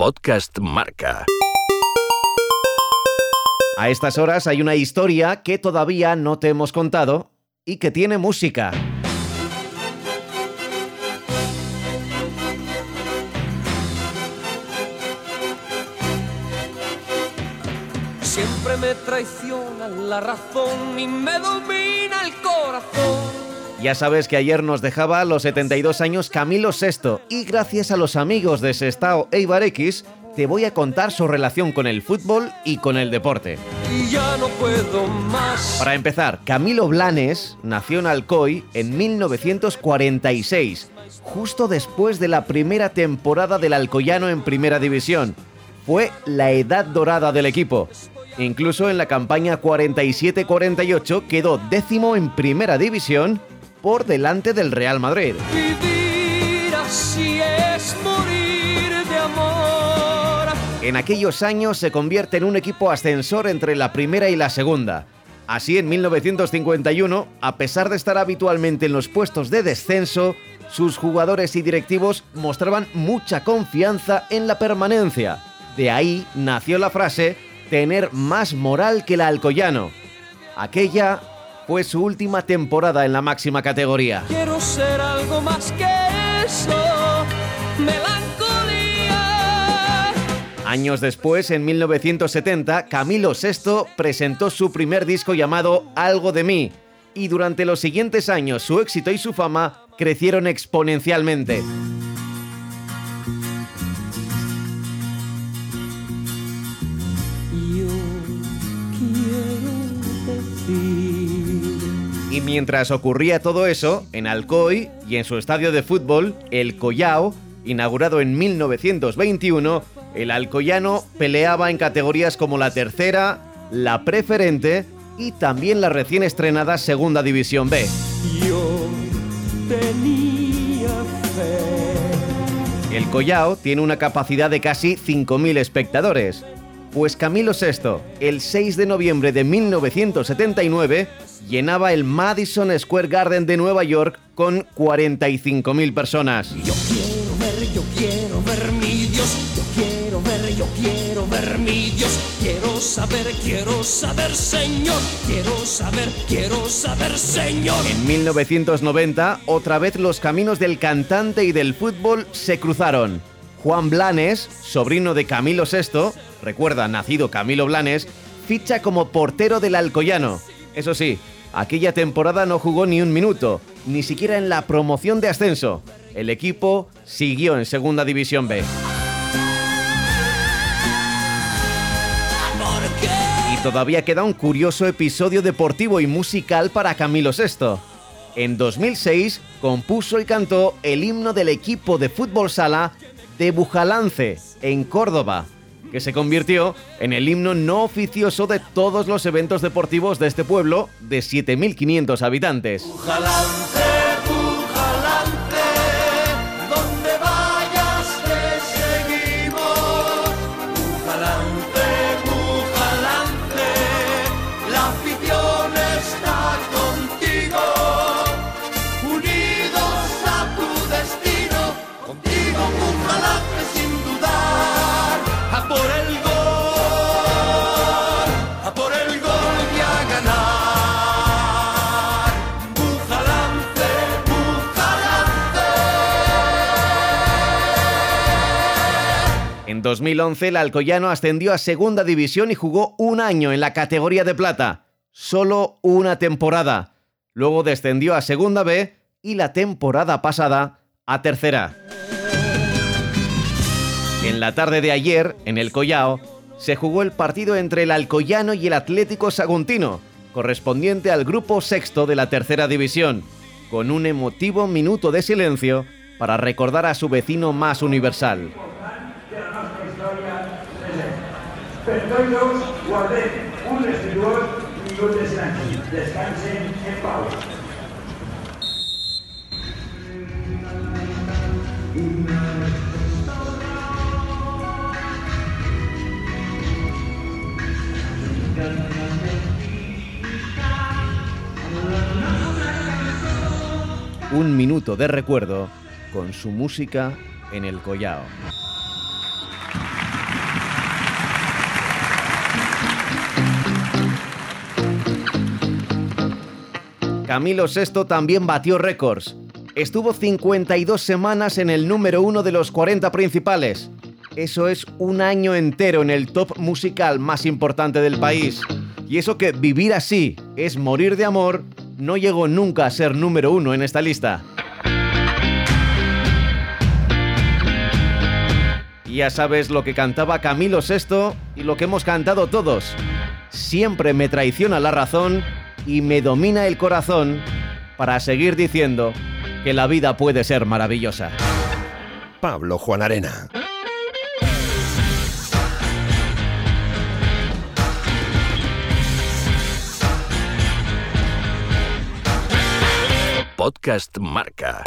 Podcast Marca. A estas horas hay una historia que todavía no te hemos contado y que tiene música. Siempre me traiciona la razón y me domina. Ya sabes que ayer nos dejaba a los 72 años Camilo VI y gracias a los amigos de Sestao Eibar X te voy a contar su relación con el fútbol y con el deporte. Y ya no puedo más. Para empezar, Camilo Blanes nació en Alcoy en 1946, justo después de la primera temporada del Alcoyano en Primera División. Fue la edad dorada del equipo. Incluso en la campaña 47-48 quedó décimo en Primera División por delante del Real Madrid. Vivir así es morir de amor. En aquellos años se convierte en un equipo ascensor entre la primera y la segunda. Así, en 1951, a pesar de estar habitualmente en los puestos de descenso, sus jugadores y directivos mostraban mucha confianza en la permanencia. De ahí nació la frase tener más moral que el Alcoyano. Aquella fue su última temporada en la máxima categoría. Quiero ser algo más que eso. Melancolía. Años después, en 1970, Camilo VI presentó su primer disco llamado Algo de mí, y durante los siguientes años su éxito y su fama crecieron exponencialmente. Y mientras ocurría todo eso, en Alcoy y en su estadio de fútbol, el Collao, inaugurado en 1921, el alcoyano peleaba en categorías como la tercera, la preferente y también la recién estrenada Segunda División B. Yo tenía fe. El Collao tiene una capacidad de casi 5.000 espectadores. Pues Camilo VI, el 6 de noviembre de 1979, llenaba el Madison Square Garden de Nueva York con 45.000 personas. Yo quiero ver, yo quiero ver mi Dios. Yo quiero ver, yo quiero ver mi Dios. Quiero saber, quiero saber, Señor. Quiero saber, quiero saber, Señor. En 1990, otra vez los caminos del cantante y del fútbol se cruzaron. Juan Blanes, sobrino de Camilo VI, recuerda, nacido Camilo Blanes, ficha como portero del Alcoyano. Eso sí, aquella temporada no jugó ni un minuto, ni siquiera en la promoción de ascenso. El equipo siguió en Segunda División B. Y todavía queda un curioso episodio deportivo y musical para Camilo VI. En 2006 compuso y cantó el himno del equipo de fútbol sala de Bujalance, en Córdoba, que se convirtió en el himno no oficioso de todos los eventos deportivos de este pueblo de 7.500 habitantes. En 2011 el Alcoyano ascendió a Segunda División y jugó un año en la categoría de plata. Solo una temporada. Luego descendió a Segunda B y la temporada pasada a Tercera. En la tarde de ayer, en el Collao, se jugó el partido entre el Alcoyano y el Atlético Saguntino, correspondiente al grupo sexto de la Tercera División, con un emotivo minuto de silencio para recordar a su vecino más universal. Perdoinos guardem un escritor i un descansen. Descansen en pau. Un minuto de recuerdo con su música en el Collao. Camilo VI también batió récords. Estuvo 52 semanas en el número uno de los 40 principales. Eso es un año entero en el top musical más importante del país. Y eso que vivir así es morir de amor, no llegó nunca a ser número uno en esta lista. Ya sabes lo que cantaba Camilo VI y lo que hemos cantado todos. Siempre me traiciona la razón y me domina el corazón para seguir diciendo que la vida puede ser maravillosa. Pablo Juan Arena. Podcast Marca.